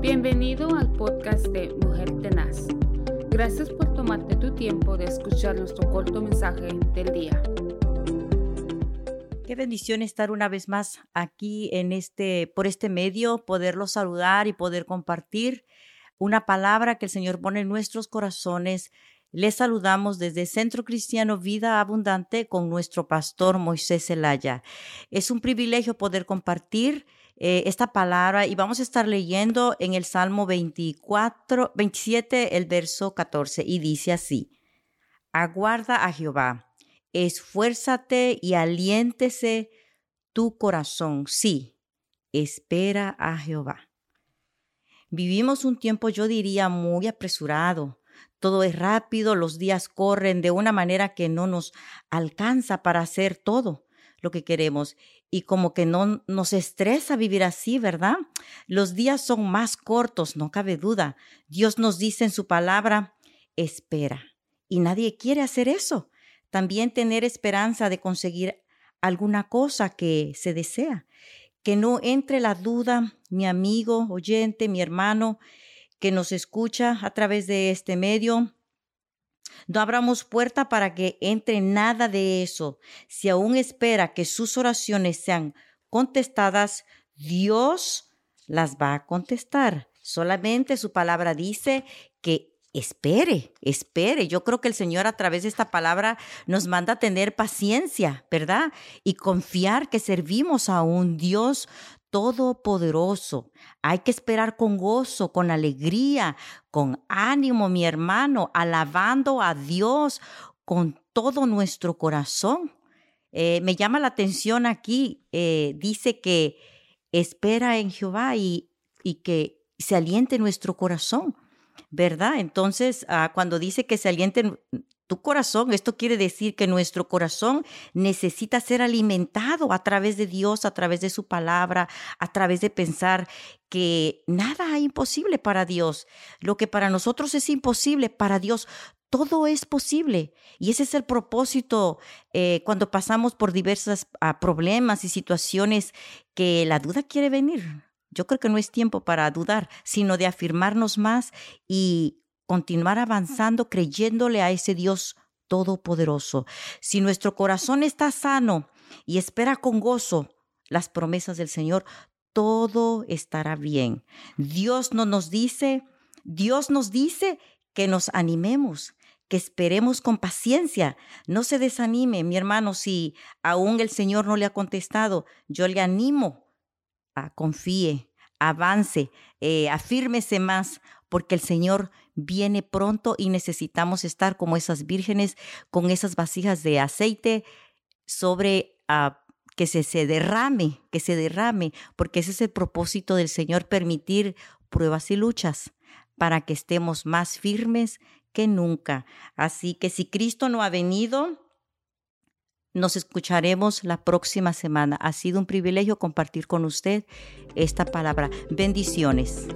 Bienvenido al podcast de Mujer Tenaz. Gracias por tomarte tu tiempo de escuchar nuestro corto mensaje del día. Qué bendición estar una vez más aquí en este por este medio, poderlo saludar y poder compartir una palabra que el Señor pone en nuestros corazones. Les saludamos desde Centro Cristiano Vida Abundante con nuestro pastor Moisés Zelaya. Es un privilegio poder compartir eh, esta palabra y vamos a estar leyendo en el Salmo 24, 27, el verso 14 y dice así, aguarda a Jehová, esfuérzate y aliéntese tu corazón, sí, espera a Jehová. Vivimos un tiempo, yo diría, muy apresurado. Todo es rápido, los días corren de una manera que no nos alcanza para hacer todo lo que queremos y como que no nos estresa vivir así, ¿verdad? Los días son más cortos, no cabe duda. Dios nos dice en su palabra, espera. Y nadie quiere hacer eso. También tener esperanza de conseguir alguna cosa que se desea. Que no entre la duda, mi amigo, oyente, mi hermano, que nos escucha a través de este medio, no abramos puerta para que entre nada de eso. Si aún espera que sus oraciones sean contestadas, Dios las va a contestar. Solamente su palabra dice que espere, espere. Yo creo que el Señor a través de esta palabra nos manda a tener paciencia, ¿verdad? Y confiar que servimos a un Dios todopoderoso. Hay que esperar con gozo, con alegría, con ánimo, mi hermano, alabando a Dios con todo nuestro corazón. Eh, me llama la atención aquí, eh, dice que espera en Jehová y, que se aliente nuestro corazón. ¿verdad? Entonces, ah, cuando dice que se aliente tu corazón, esto quiere decir que nuestro corazón necesita ser alimentado a través de Dios, a través de su palabra, a través de pensar que nada es imposible para Dios. Lo que para nosotros es imposible, para Dios todo es posible. Y ese es el propósito eh, cuando pasamos por diversos ah, problemas y situaciones que la duda quiere venir. Yo creo que no es tiempo para dudar, sino de afirmarnos más y continuar avanzando creyéndole a ese Dios todopoderoso. Si nuestro corazón está sano y espera con gozo las promesas del Señor, todo estará bien. Dios no nos dice, Dios nos dice que nos animemos, que esperemos con paciencia. No se desanime, mi hermano, si aún el Señor no le ha contestado, yo le animo confíe, avance, eh, afírmese más, porque el Señor viene pronto y necesitamos estar como esas vírgenes con esas vasijas de aceite sobre ah, que se, se derrame, que se derrame, porque ese es el propósito del Señor, permitir pruebas y luchas para que estemos más firmes que nunca. Así que si Cristo no ha venido, nos escucharemos la próxima semana. Ha sido un privilegio compartir con usted esta palabra. Bendiciones.